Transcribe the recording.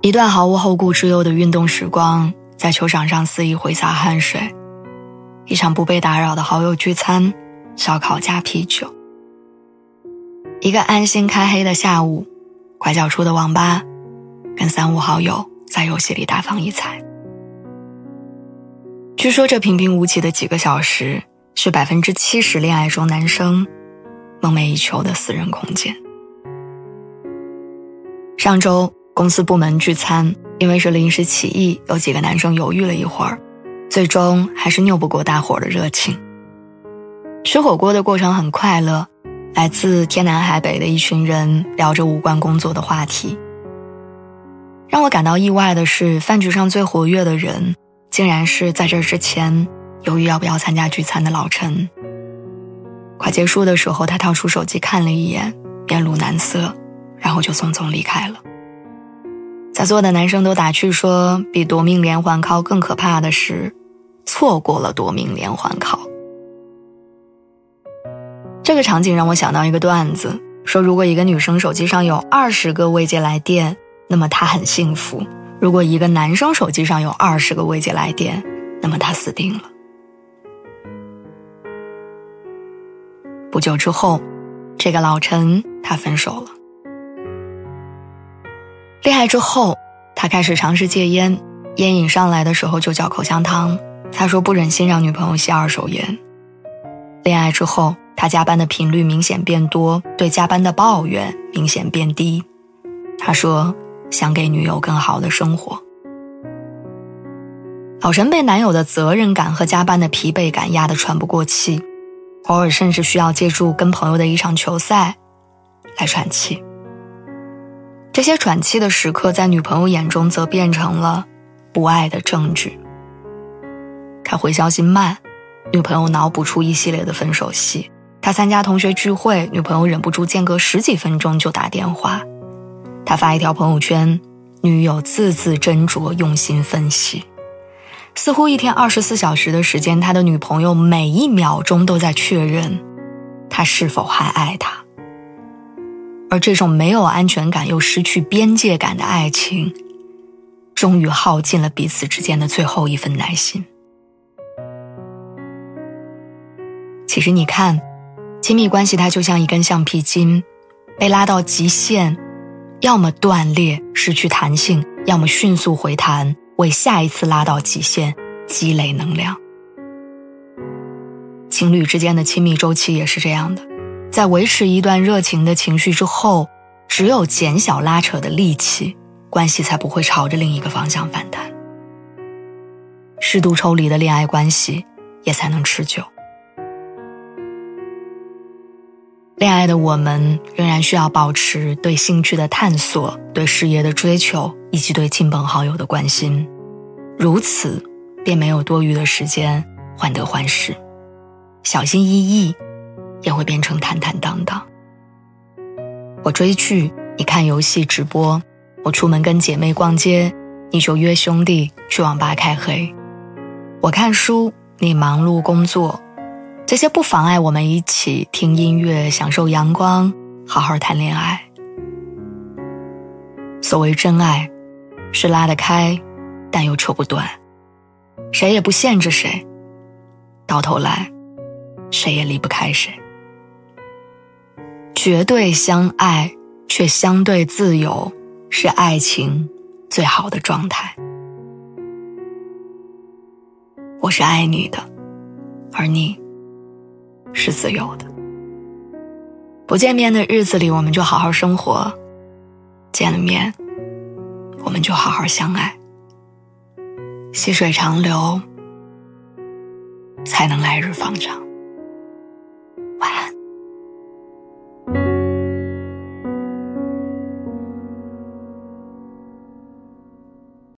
一段毫无后顾之忧的运动时光，在球场上肆意挥洒汗水；一场不被打扰的好友聚餐，烧烤加啤酒；一个安心开黑的下午，拐角处的网吧，跟三五好友在游戏里大放异彩。据说这平平无奇的几个小时，是百分之七十恋爱中男生梦寐以求的私人空间。上周。公司部门聚餐，因为是临时起意，有几个男生犹豫了一会儿，最终还是拗不过大伙儿的热情。吃火锅的过程很快乐，来自天南海北的一群人聊着无关工作的话题。让我感到意外的是，饭局上最活跃的人，竟然是在这之前犹豫要不要参加聚餐的老陈。快结束的时候，他掏出手机看了一眼，面露难色，然后就匆匆离开了。在座的男生都打趣说，比夺命连环考更可怕的是，错过了夺命连环考。这个场景让我想到一个段子，说如果一个女生手机上有二十个未接来电，那么她很幸福；如果一个男生手机上有二十个未接来电，那么他死定了。不久之后，这个老陈他分手了。恋爱之后，他开始尝试戒烟，烟瘾上来的时候就嚼口香糖。他说不忍心让女朋友吸二手烟。恋爱之后，他加班的频率明显变多，对加班的抱怨明显变低。他说想给女友更好的生活。老陈被男友的责任感和加班的疲惫感压得喘不过气，偶尔甚至需要借助跟朋友的一场球赛来喘气。这些喘气的时刻，在女朋友眼中则变成了不爱的证据。他回消息慢，女朋友脑补出一系列的分手戏。他参加同学聚会，女朋友忍不住间隔十几分钟就打电话。他发一条朋友圈，女友字字斟酌，用心分析。似乎一天二十四小时的时间，他的女朋友每一秒钟都在确认，他是否还爱他。而这种没有安全感又失去边界感的爱情，终于耗尽了彼此之间的最后一份耐心。其实你看，亲密关系它就像一根橡皮筋，被拉到极限，要么断裂失去弹性，要么迅速回弹，为下一次拉到极限积累能量。情侣之间的亲密周期也是这样的。在维持一段热情的情绪之后，只有减小拉扯的力气，关系才不会朝着另一个方向反弹。适度抽离的恋爱关系，也才能持久。恋爱的我们仍然需要保持对兴趣的探索、对事业的追求以及对亲朋好友的关心，如此便没有多余的时间患得患失，小心翼翼。也会变成坦坦荡荡。我追剧，你看游戏直播；我出门跟姐妹逛街，你就约兄弟去网吧开黑；我看书，你忙碌工作，这些不妨碍我们一起听音乐、享受阳光、好好谈恋爱。所谓真爱，是拉得开，但又扯不断，谁也不限制谁，到头来，谁也离不开谁。绝对相爱却相对自由，是爱情最好的状态。我是爱你的，而你是自由的。不见面的日子里，我们就好好生活；见了面，我们就好好相爱。细水长流，才能来日方长。